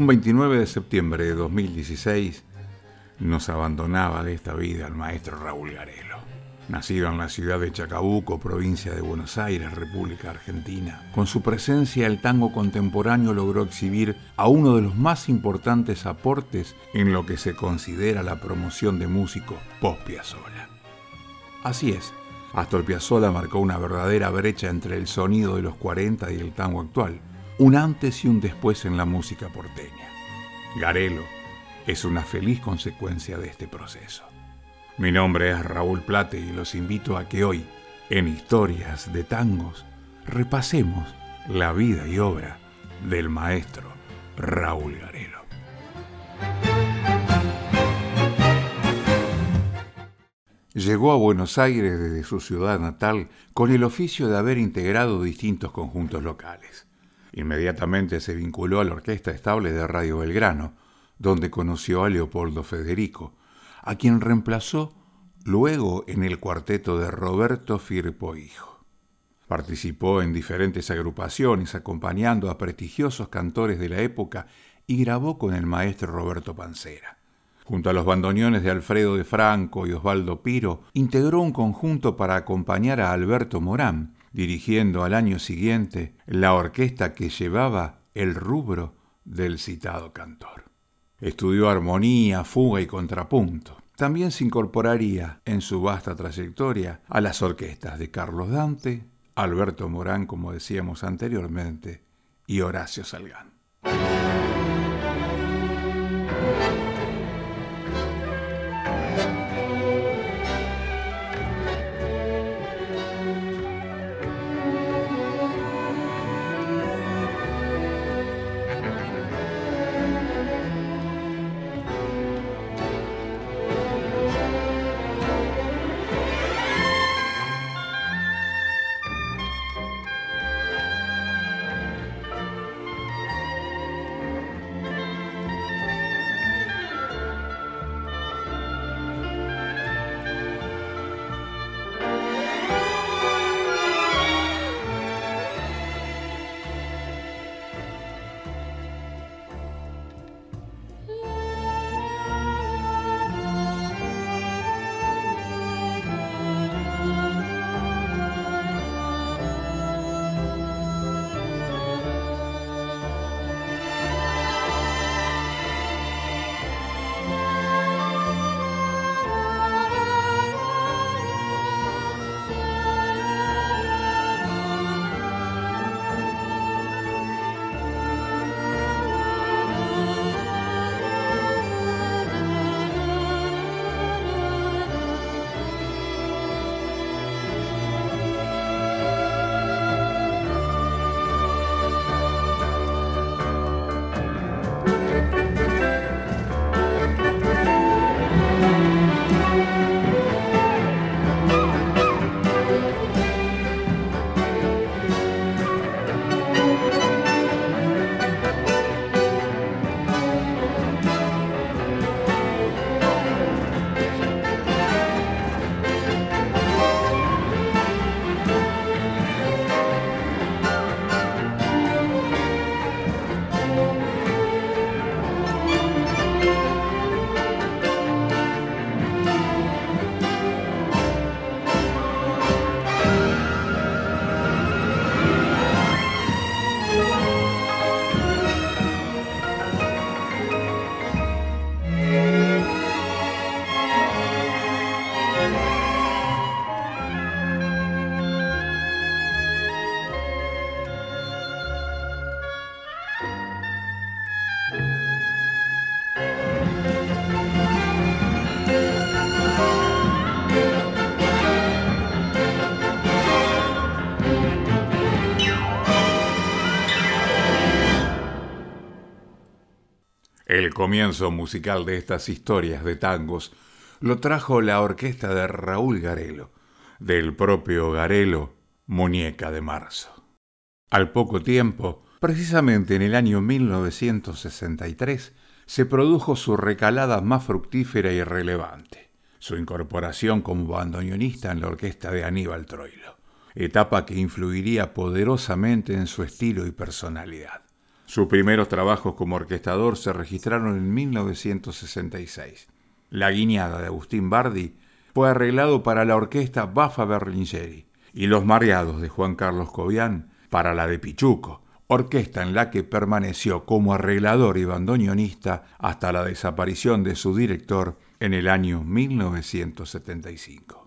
Un 29 de septiembre de 2016 nos abandonaba de esta vida el maestro Raúl Garelo. Nacido en la ciudad de Chacabuco, provincia de Buenos Aires, República Argentina, con su presencia el tango contemporáneo logró exhibir a uno de los más importantes aportes en lo que se considera la promoción de músicos post-Piazzolla. Así es, Astor Piazzolla marcó una verdadera brecha entre el sonido de los 40 y el tango actual, un antes y un después en la música porteña. Garelo es una feliz consecuencia de este proceso. Mi nombre es Raúl Plate y los invito a que hoy, en Historias de Tangos, repasemos la vida y obra del maestro Raúl Garelo. Llegó a Buenos Aires desde su ciudad natal con el oficio de haber integrado distintos conjuntos locales. Inmediatamente se vinculó a la Orquesta Estable de Radio Belgrano, donde conoció a Leopoldo Federico, a quien reemplazó luego en el cuarteto de Roberto Firpo Hijo. Participó en diferentes agrupaciones acompañando a prestigiosos cantores de la época y grabó con el maestro Roberto Pancera. Junto a los bandoneones de Alfredo de Franco y Osvaldo Piro, integró un conjunto para acompañar a Alberto Morán, dirigiendo al año siguiente la orquesta que llevaba el rubro del citado cantor. Estudió armonía, fuga y contrapunto. También se incorporaría en su vasta trayectoria a las orquestas de Carlos Dante, Alberto Morán, como decíamos anteriormente, y Horacio Salgán. Comienzo musical de estas historias de tangos lo trajo la orquesta de Raúl Garelo, del propio Garelo, Muñeca de Marzo. Al poco tiempo, precisamente en el año 1963, se produjo su recalada más fructífera y relevante, su incorporación como bandoneonista en la orquesta de Aníbal Troilo, etapa que influiría poderosamente en su estilo y personalidad. Sus primeros trabajos como orquestador se registraron en 1966. La guiñada de Agustín Bardi fue arreglado para la orquesta Bafa Berlingeri y Los Mareados de Juan Carlos Cobian para la de Pichuco, orquesta en la que permaneció como arreglador y bandoneonista hasta la desaparición de su director en el año 1975.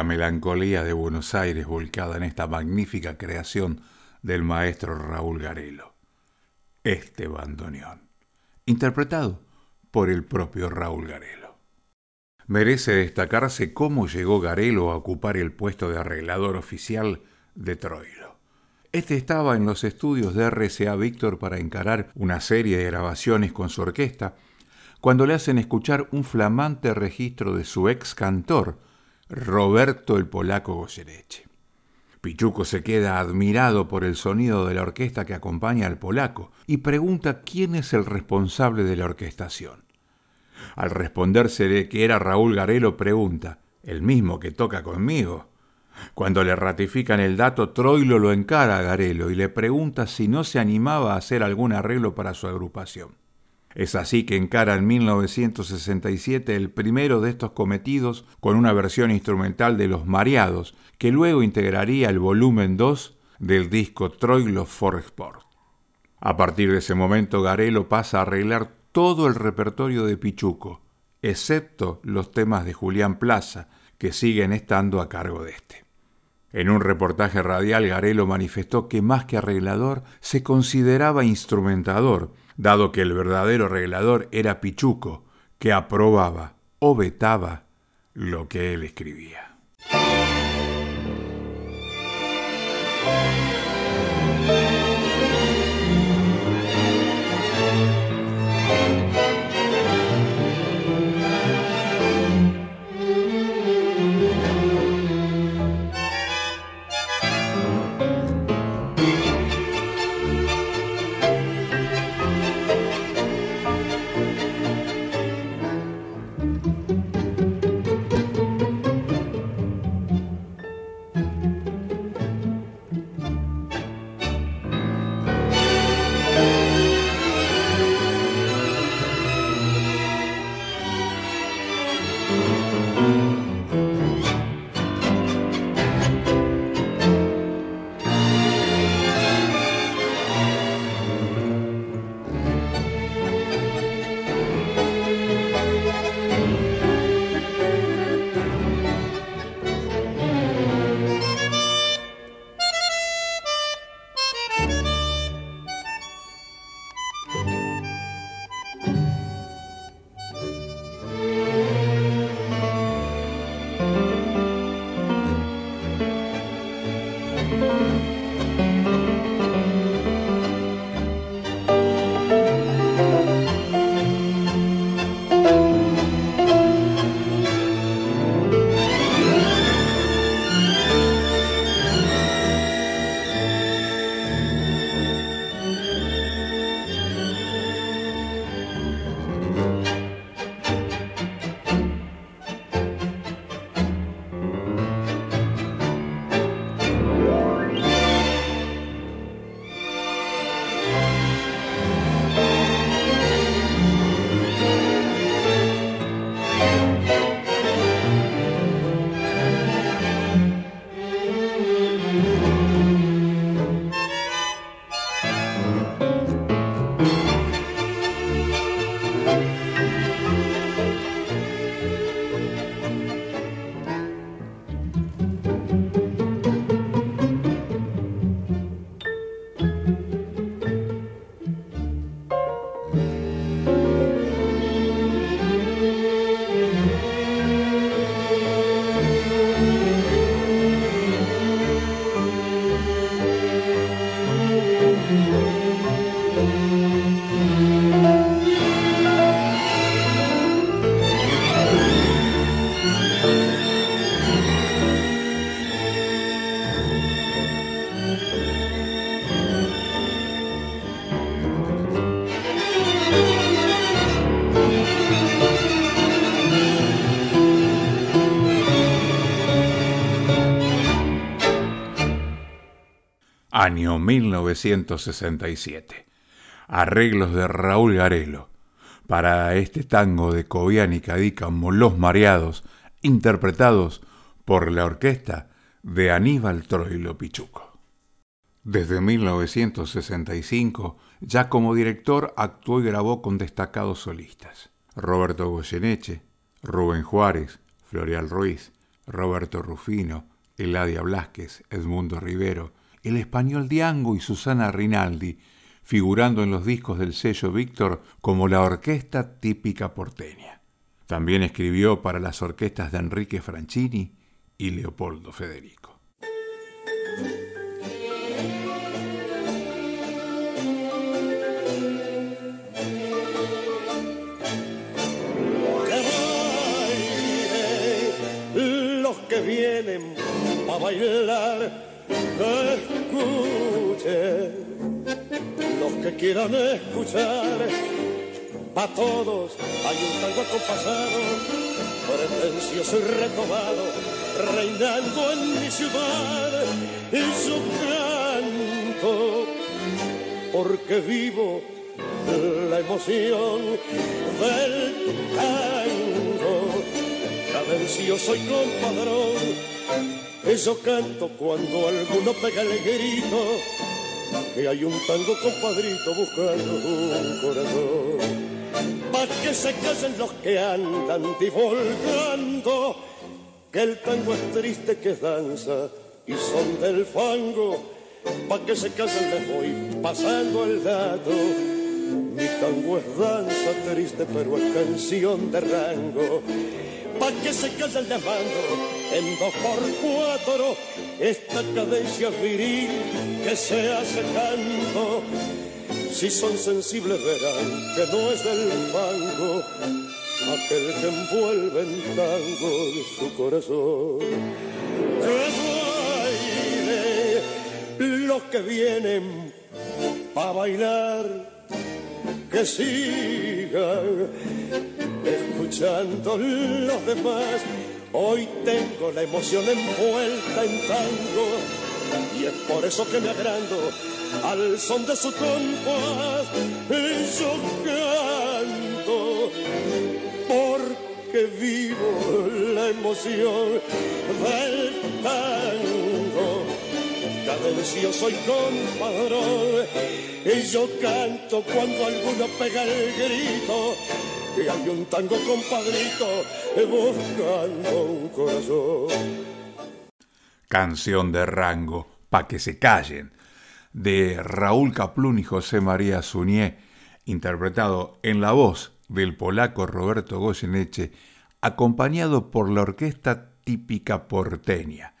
La melancolía de Buenos Aires volcada en esta magnífica creación del maestro Raúl Garelo. Este bandoneón, interpretado por el propio Raúl Garelo. Merece destacarse cómo llegó Garelo a ocupar el puesto de arreglador oficial de Troilo. Este estaba en los estudios de RCA Víctor para encarar una serie de grabaciones con su orquesta, cuando le hacen escuchar un flamante registro de su ex cantor, Roberto el Polaco Goyereche. Pichuco se queda admirado por el sonido de la orquesta que acompaña al polaco y pregunta quién es el responsable de la orquestación. Al respondérsele que era Raúl Garelo, pregunta, ¿el mismo que toca conmigo? Cuando le ratifican el dato, Troilo lo encara a Garelo y le pregunta si no se animaba a hacer algún arreglo para su agrupación. Es así que encara en 1967 el primero de estos cometidos con una versión instrumental de Los Mareados, que luego integraría el volumen 2 del disco Troilo for Sport. A partir de ese momento, Garelo pasa a arreglar todo el repertorio de Pichuco, excepto los temas de Julián Plaza, que siguen estando a cargo de este. En un reportaje radial, Garelo manifestó que más que arreglador, se consideraba instrumentador, dado que el verdadero arreglador era Pichuco, que aprobaba o vetaba lo que él escribía. Año 1967. Arreglos de Raúl Garelo para este tango de Cobian y Cadícamo Los Mareados, interpretados por la orquesta de Aníbal Troilo Pichuco. Desde 1965, ya como director actuó y grabó con destacados solistas. Roberto Goyeneche, Rubén Juárez, Florial Ruiz, Roberto Rufino, Eladia Blasquez, Edmundo Rivero, el español Diango y Susana Rinaldi, figurando en los discos del sello Víctor como la orquesta típica porteña. También escribió para las orquestas de Enrique Franchini y Leopoldo Federico. los que vienen a bailar escuchen los que quieran escuchar. Pa' todos hay un tango acompasado, pretencioso y retomado, reinando en mi ciudad y su canto, porque vivo la emoción del tango. Cadencioso y compadrón eso canto cuando alguno pega el grito que hay un tango compadrito buscando un corazón. Pa' que se casen los que andan divulgando que el tango es triste que es danza y son del fango. Pa' que se casen les voy pasando el dato Mi tango es danza triste, pero es canción de rango. Pa' que se calle el demando en dos por cuatro, esta cadencia viril que se hace canto. Si son sensibles verán que no es del fango aquel que envuelve en tango su corazón. Que baile los que vienen pa' bailar, que sigan escuchando los demás. Hoy tengo la emoción envuelta en tango y es por eso que me agrando al son de su compás. Yo canto porque vivo la emoción del tango. Cadencio soy compadrón y yo canto cuando alguno pega el grito que hay un tango compadrito buscando un corazón. Canción de rango, pa' que se callen, de Raúl Caplún y José María Suñé, interpretado en la voz del polaco Roberto Goyeneche, acompañado por la orquesta típica porteña,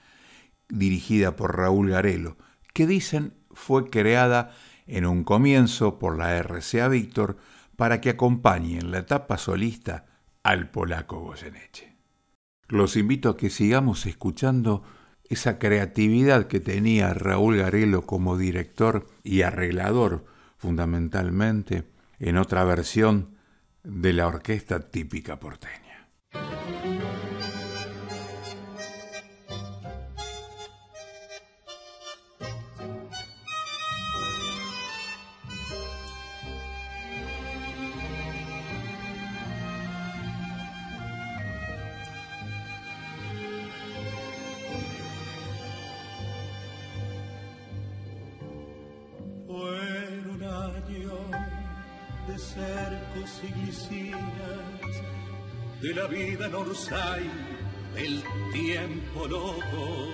dirigida por Raúl Garelo, que dicen fue creada en un comienzo por la RCA Víctor para que acompañe en la etapa solista al polaco Goyeneche. Los invito a que sigamos escuchando esa creatividad que tenía Raúl Garelo como director y arreglador fundamentalmente en otra versión de la orquesta típica porteña. Y de la vida en Orsay, del tiempo loco.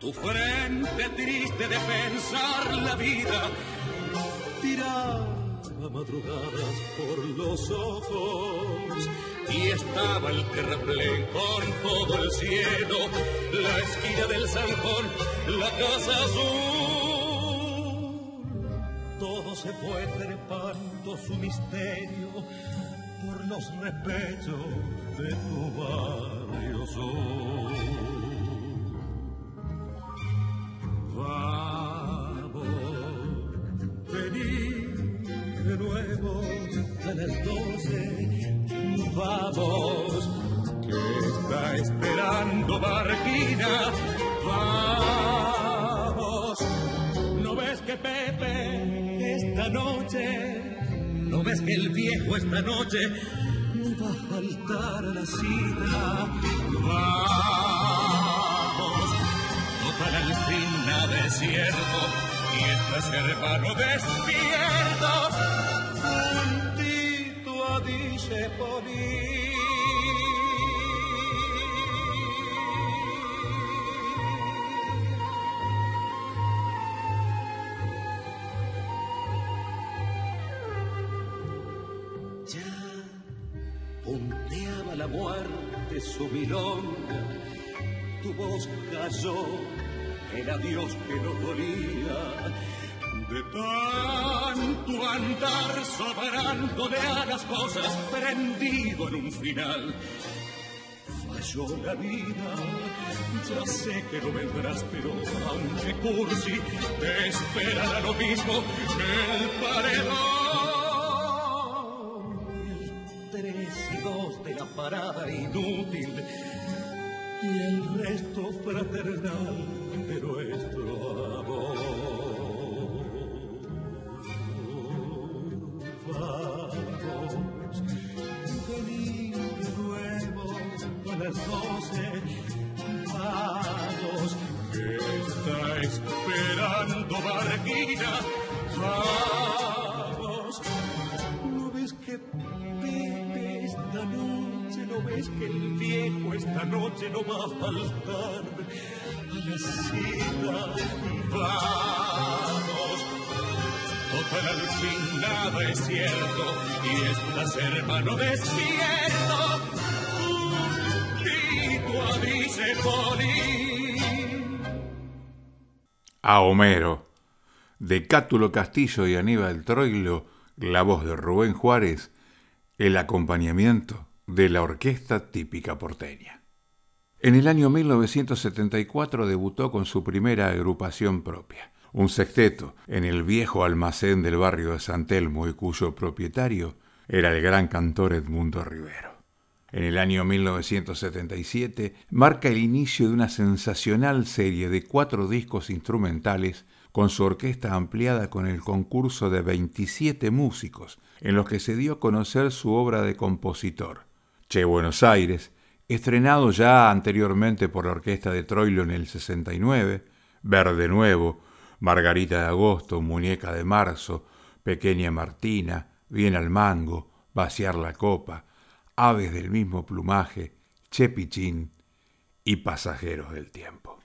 Tu frente triste de pensar la vida tiraba madrugadas por los ojos y estaba el terraplén con todo el cielo, la esquina del Sanjón, la casa azul. Se fue trepando su misterio por los repechos de tu barrio. Vamos, vení de nuevo a las doce. Vamos, que está esperando Barquina. Ves que el viejo esta noche no va a faltar a la cita? Vamos, toca la alcina desierto y estás hermano despierto juntito a dice Ya su milonga, tu voz cayó el adiós que nos dolía. De tanto andar sobrándole a las cosas, prendido en un final. Falló la vida, ya sé que no vendrás, pero aunque cursi, te esperará lo mismo el paredón. La parada inútil y el resto fraternal de nuestro amor. Esta noche no va a faltar a la cita? Vamos, para el fin nada es cierto y estás hermano despierto. A Homero, de Cátulo Castillo y Aníbal Troilo, la voz de Rubén Juárez, el acompañamiento de la orquesta típica porteña. En el año 1974 debutó con su primera agrupación propia, un sexteto en el viejo almacén del barrio de San Telmo y cuyo propietario era el gran cantor Edmundo Rivero. En el año 1977 marca el inicio de una sensacional serie de cuatro discos instrumentales con su orquesta ampliada con el concurso de 27 músicos, en los que se dio a conocer su obra de compositor. Che Buenos Aires, estrenado ya anteriormente por la orquesta de Troilo en el 69, Verde Nuevo, Margarita de Agosto, Muñeca de Marzo, Pequeña Martina, Bien al Mango, Vaciar la Copa, Aves del mismo plumaje, Chepichín y Pasajeros del Tiempo.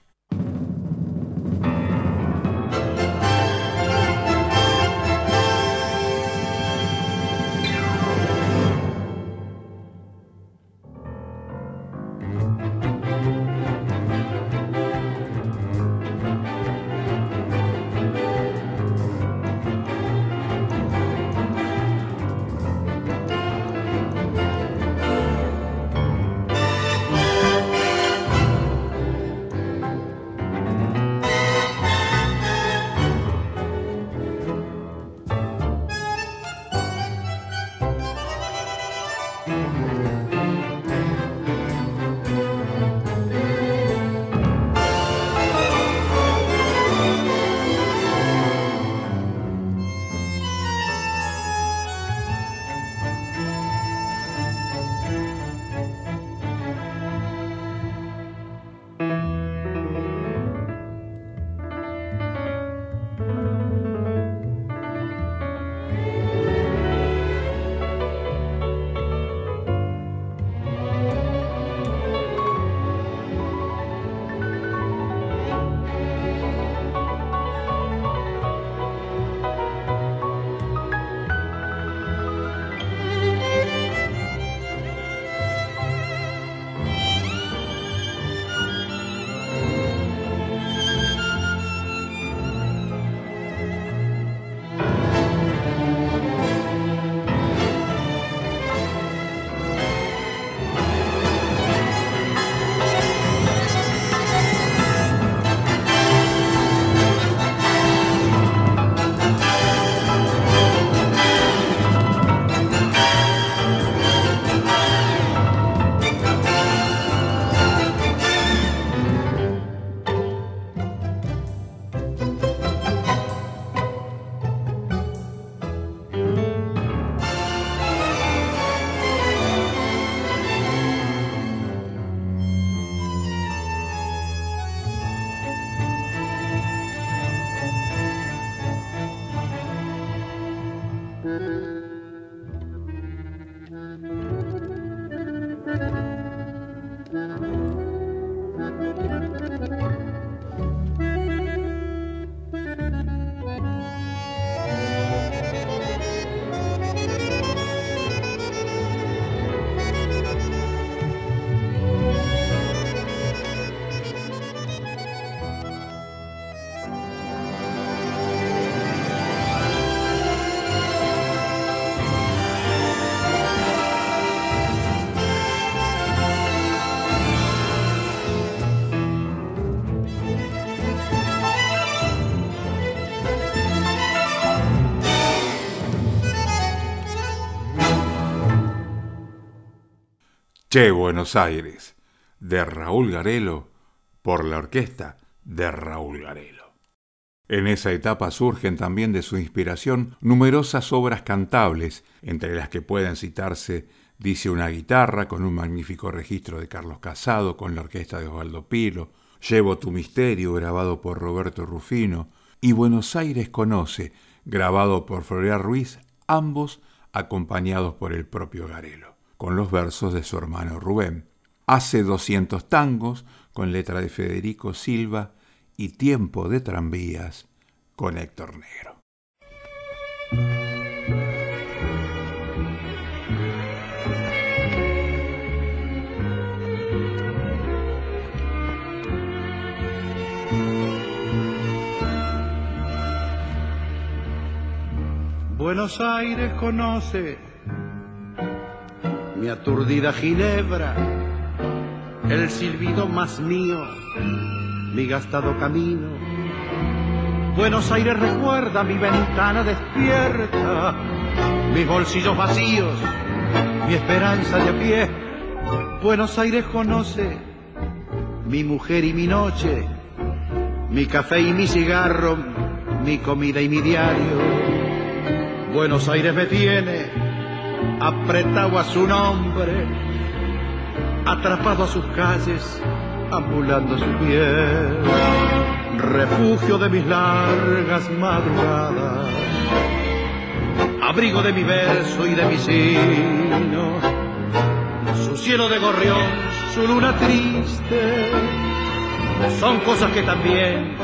Che Buenos Aires, de Raúl Garelo, por la orquesta de Raúl Garelo. En esa etapa surgen también de su inspiración numerosas obras cantables, entre las que pueden citarse Dice una guitarra, con un magnífico registro de Carlos Casado, con la orquesta de Osvaldo Pilo, Llevo tu misterio, grabado por Roberto Rufino, y Buenos Aires conoce, grabado por Florian Ruiz, ambos acompañados por el propio Garelo con los versos de su hermano Rubén. Hace 200 tangos con letra de Federico Silva y Tiempo de tranvías con Héctor Negro. Buenos Aires conoce mi aturdida Ginebra, el silbido más mío, mi gastado camino. Buenos Aires recuerda mi ventana despierta, mis bolsillos vacíos, mi esperanza de pie. Buenos Aires conoce mi mujer y mi noche, mi café y mi cigarro, mi comida y mi diario Buenos Aires me tiene apretado a su nombre, atrapado a sus calles, ambulando su piel, refugio de mis largas madrugadas, abrigo de mi verso y de mi sino, su cielo de gorrión, su luna triste, son cosas que también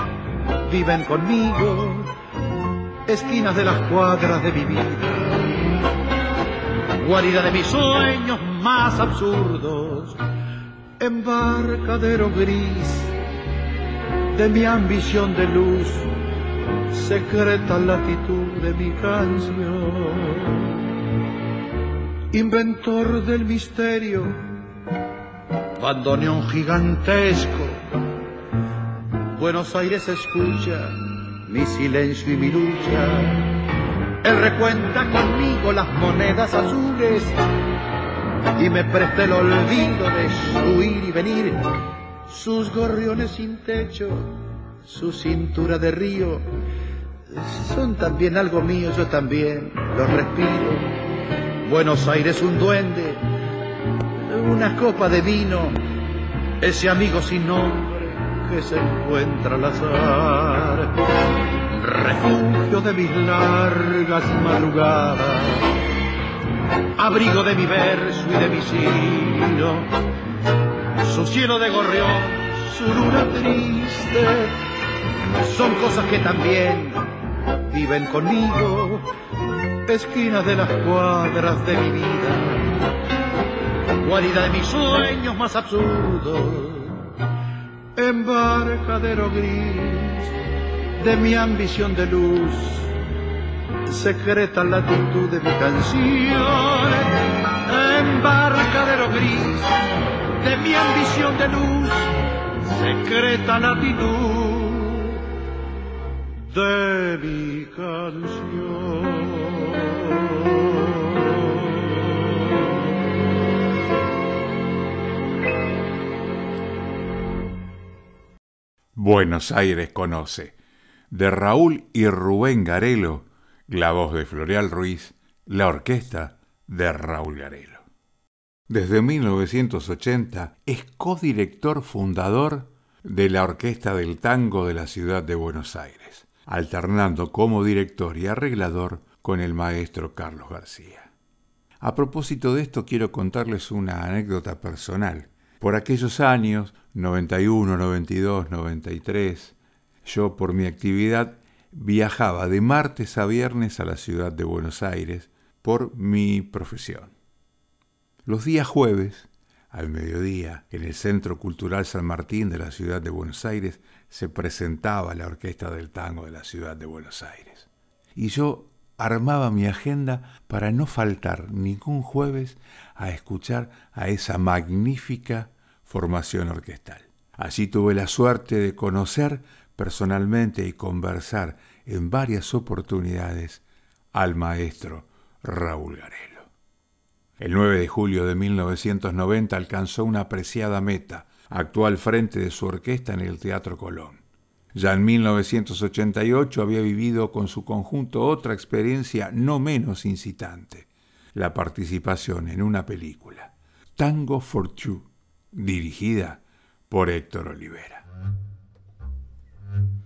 viven conmigo esquinas de las cuadras de mi vida, guarida de mis sueños más absurdos, embarcadero gris de mi ambición de luz, secreta latitud de mi canción, inventor del misterio, bandoneón gigantesco, Buenos Aires escucha mi silencio y mi lucha. Él recuenta conmigo las monedas azules y me presta el olvido de su ir y venir, sus gorriones sin techo, su cintura de río, son también algo mío, yo también los respiro. Buenos Aires un duende, una copa de vino, ese amigo sin nombre que se encuentra al azar, refugio de mis largas madrugadas, abrigo de mi verso y de mi sino, su cielo de gorrión, su luna triste, son cosas que también viven conmigo, esquinas de las cuadras de mi vida, guarida de mis sueños más absurdos embarcadero gris de mi ambición de luz, secreta latitud de mi canción, embarcadero gris de mi ambición de luz, secreta latitud de mi canción. Buenos Aires conoce, de Raúl y Rubén Garelo, la voz de Floreal Ruiz, la orquesta de Raúl Garelo. Desde 1980 es codirector fundador de la Orquesta del Tango de la ciudad de Buenos Aires, alternando como director y arreglador con el maestro Carlos García. A propósito de esto quiero contarles una anécdota personal. Por aquellos años 91, 92, 93, yo por mi actividad viajaba de martes a viernes a la ciudad de Buenos Aires por mi profesión. Los días jueves, al mediodía, en el Centro Cultural San Martín de la ciudad de Buenos Aires, se presentaba la Orquesta del Tango de la ciudad de Buenos Aires. Y yo armaba mi agenda para no faltar ningún jueves a escuchar a esa magnífica formación orquestal. Allí tuve la suerte de conocer personalmente y conversar en varias oportunidades al maestro Raúl Garelo. El 9 de julio de 1990 alcanzó una apreciada meta, actuó al frente de su orquesta en el Teatro Colón. Ya en 1988 había vivido con su conjunto otra experiencia no menos incitante, la participación en una película, Tango for Two, dirigida por Héctor Olivera. Mm-hmm.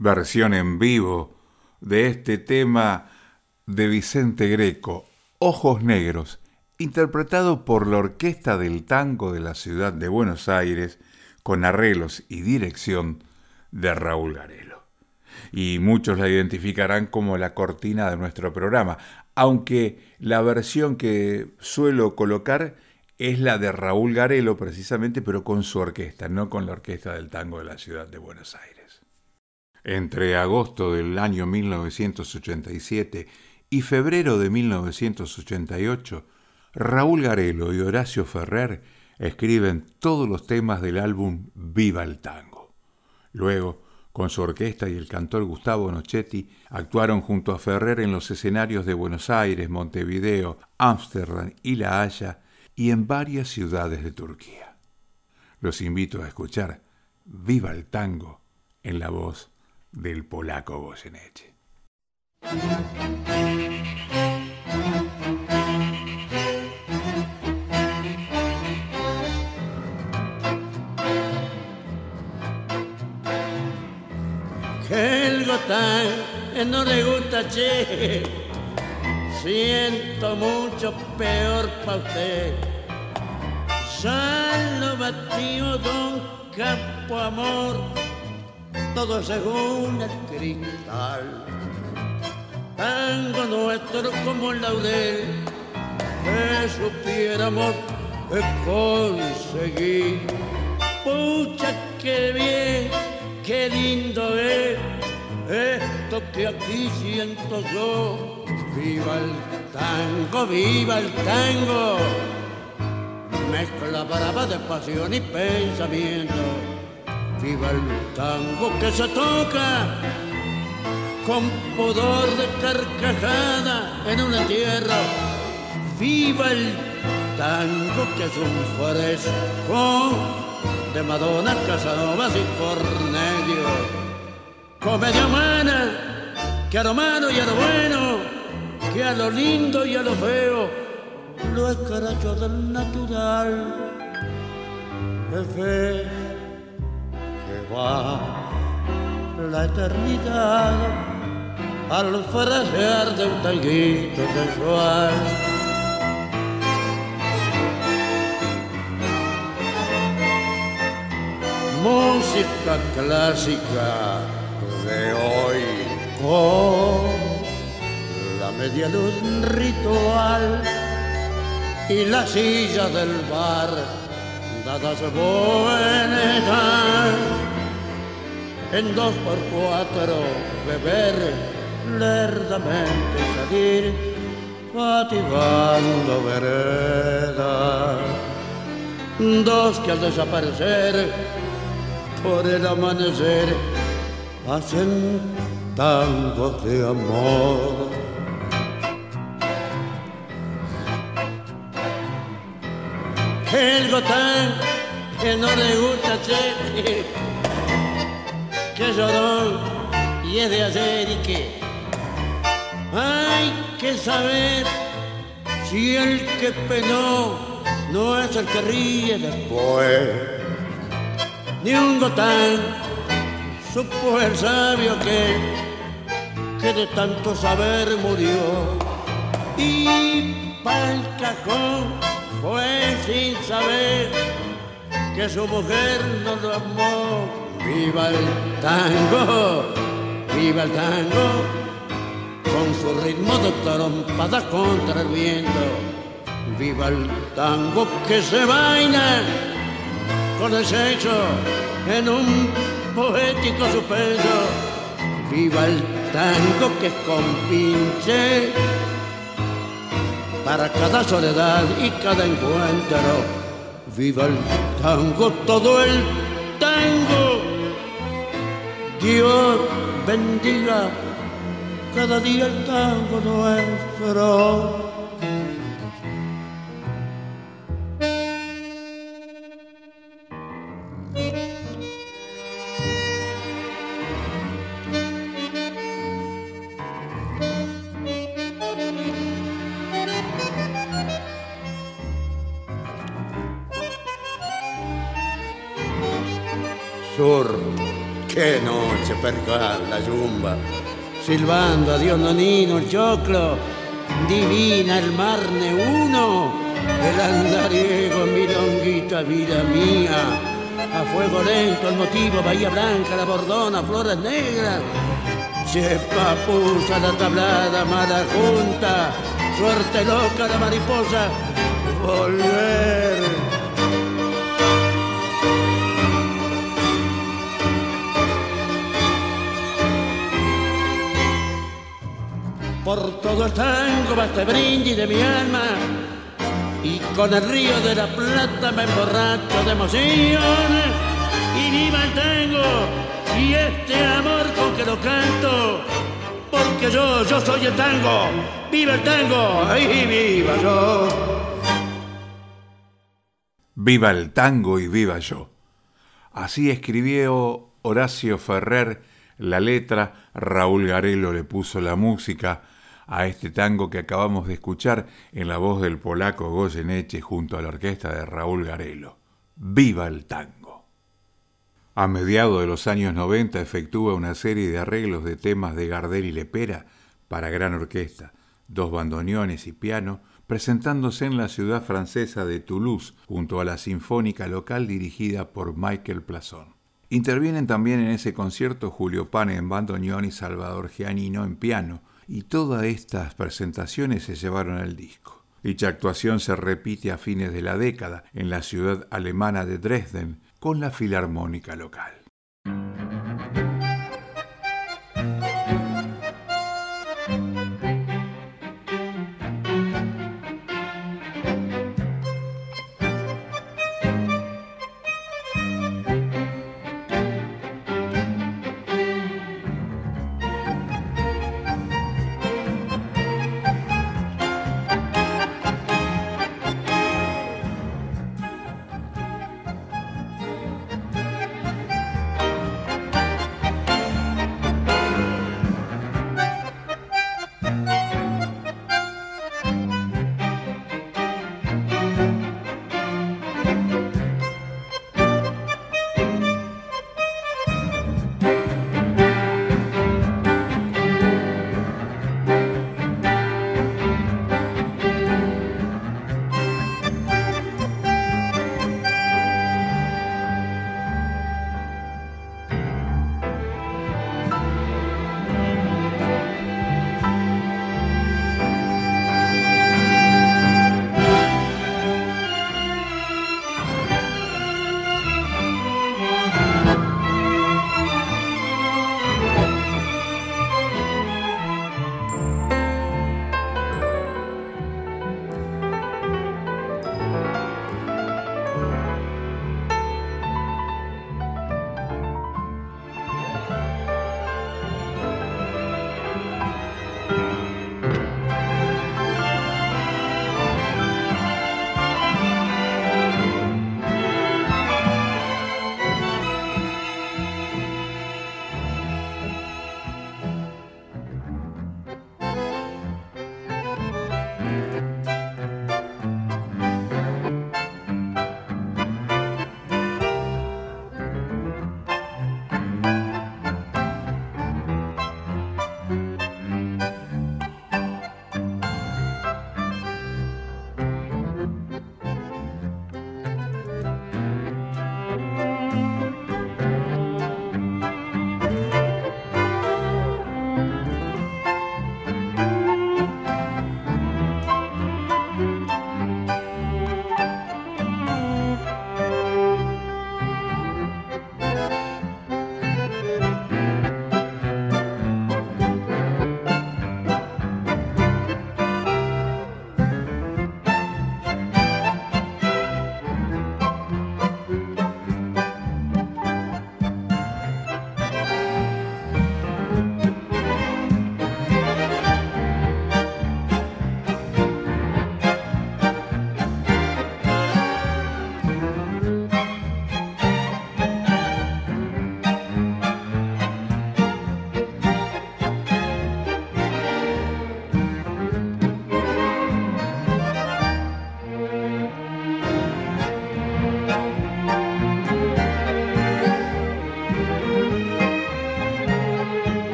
Versión en vivo de este tema de Vicente Greco, Ojos Negros, interpretado por la Orquesta del Tango de la Ciudad de Buenos Aires, con arreglos y dirección de Raúl Garelo. Y muchos la identificarán como la cortina de nuestro programa, aunque la versión que suelo colocar es la de Raúl Garelo precisamente, pero con su orquesta, no con la Orquesta del Tango de la Ciudad de Buenos Aires. Entre agosto del año 1987 y febrero de 1988, Raúl Garelo y Horacio Ferrer escriben todos los temas del álbum Viva el Tango. Luego, con su orquesta y el cantor Gustavo Nochetti, actuaron junto a Ferrer en los escenarios de Buenos Aires, Montevideo, Ámsterdam y La Haya y en varias ciudades de Turquía. Los invito a escuchar Viva el Tango en la voz del polaco Goyeneche. El gotán no le gusta, che. Siento mucho peor pa' usted. Ya lo don Campo Amor todo según el cristal. Tango nuestro como el laurel, que supiéramos conseguir. Pucha, qué bien, qué lindo es esto que aquí siento yo. Viva el tango, viva el tango. Mezcla brava de pasión y pensamiento Viva el tango que se toca con pudor de carcajada en un entierro. Viva el tango que es un fresco de Madonna, Casanovas y Cornelio. Comedia humana que a lo malo y a lo bueno, que a lo lindo y a lo feo, lo escaracho del natural. La eternidad al frasear de un tanguito sensual. Música clásica de hoy con la media luz ritual y la silla del bar dadas buenas en dos por cuatro beber, lerdamente salir fatigando vereda. Dos que al desaparecer por el amanecer hacen tangos de amor. El gotán que no le gusta che, que lloró y es de ayer y que hay que saber si el que penó no es el que ríe después. Ni un gotán supo el sabio que, que de tanto saber murió. Y para el cajón fue sin saber que su mujer no lo amó. Viva el tango, viva el tango con su ritmo de trompada contra el viento. Viva el tango que se baila con el sexo en un poético suspenso. Viva el tango que es compinche para cada soledad y cada encuentro. Viva el tango, todo el tango. Dios bendiga cada día el tango nuestro. Sur, qué perca la yumba. Silbando a Dios nonino el choclo, divina el marne uno, el andariego, milonguita, vida mía, a fuego lento el motivo, bahía blanca, la bordona, flores negras, chepa pusa la tablada, mala junta, suerte loca la mariposa, volver Por todo el tango va este brindis de mi alma y con el río de la plata me emborracho de emoción. Y viva el tango y este amor con que lo canto, porque yo, yo soy el tango. ¡Viva el tango! ¡Ay, viva yo! Viva el tango y viva yo. Así escribió Horacio Ferrer la letra, Raúl Garelo le puso la música, a este tango que acabamos de escuchar en la voz del polaco Goyeneche junto a la orquesta de Raúl Garelo. ¡Viva el tango! A mediados de los años 90 efectúa una serie de arreglos de temas de Gardel y Lepera para gran orquesta, dos bandoneones y piano, presentándose en la ciudad francesa de Toulouse junto a la sinfónica local dirigida por Michael Plazón. Intervienen también en ese concierto Julio Pane en bandoneón y Salvador Giannino en piano, y todas estas presentaciones se llevaron al disco. Dicha actuación se repite a fines de la década en la ciudad alemana de Dresden con la Filarmónica local.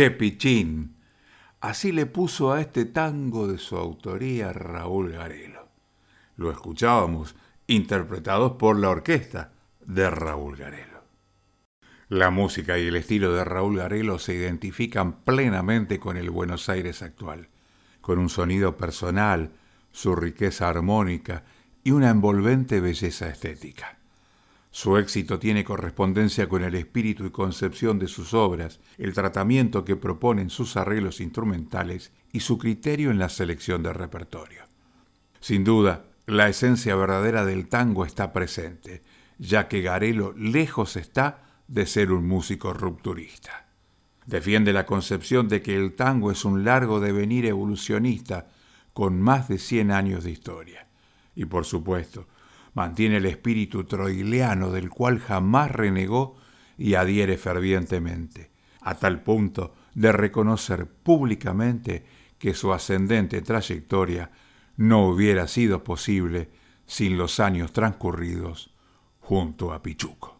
Chepichín. Así le puso a este tango de su autoría Raúl Garelo. Lo escuchábamos interpretados por la orquesta de Raúl Garelo. La música y el estilo de Raúl Garelo se identifican plenamente con el Buenos Aires actual, con un sonido personal, su riqueza armónica y una envolvente belleza estética. Su éxito tiene correspondencia con el espíritu y concepción de sus obras, el tratamiento que proponen sus arreglos instrumentales y su criterio en la selección de repertorio. Sin duda, la esencia verdadera del tango está presente, ya que Garelo lejos está de ser un músico rupturista. Defiende la concepción de que el tango es un largo devenir evolucionista con más de 100 años de historia. Y por supuesto, mantiene el espíritu troileano del cual jamás renegó y adhiere fervientemente, a tal punto de reconocer públicamente que su ascendente trayectoria no hubiera sido posible sin los años transcurridos junto a Pichuco.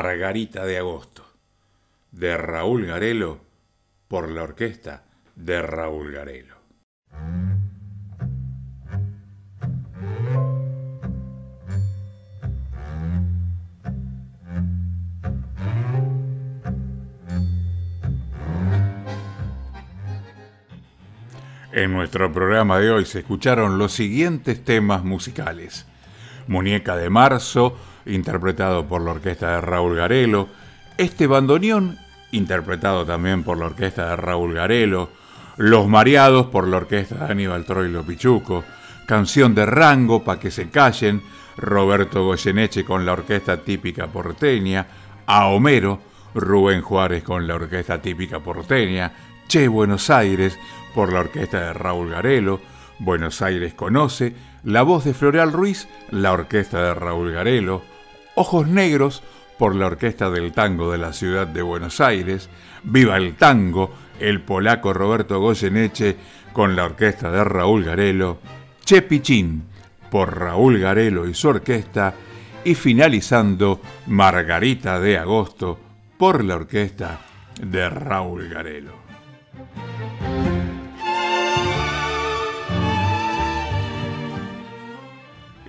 Margarita de Agosto, de Raúl Garelo, por la orquesta de Raúl Garelo. En nuestro programa de hoy se escucharon los siguientes temas musicales. Muñeca de Marzo, interpretado por la orquesta de Raúl Garelo. Este bandoneón, interpretado también por la orquesta de Raúl Garelo. Los Mareados por la orquesta de Aníbal Troilo Pichuco. Canción de Rango, Pa' que se callen. Roberto Goyeneche con la orquesta típica porteña. A Homero, Rubén Juárez con la orquesta típica porteña. Che Buenos Aires, por la orquesta de Raúl Garelo, Buenos Aires Conoce, la voz de Floreal Ruiz, la orquesta de Raúl Garelo, Ojos Negros, por la orquesta del tango de la ciudad de Buenos Aires, Viva el Tango, el polaco Roberto Goyeneche con la orquesta de Raúl Garelo, Che Pichín, por Raúl Garelo y su orquesta, y finalizando Margarita de Agosto por la orquesta de Raúl Garelo.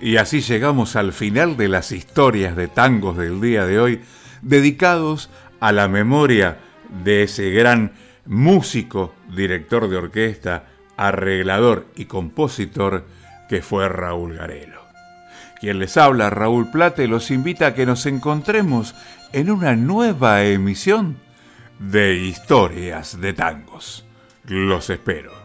Y así llegamos al final de las historias de tangos del día de hoy, dedicados a la memoria de ese gran músico, director de orquesta, arreglador y compositor que fue Raúl Garelo. Quien les habla, Raúl Plate, los invita a que nos encontremos en una nueva emisión de Historias de Tangos. Los espero.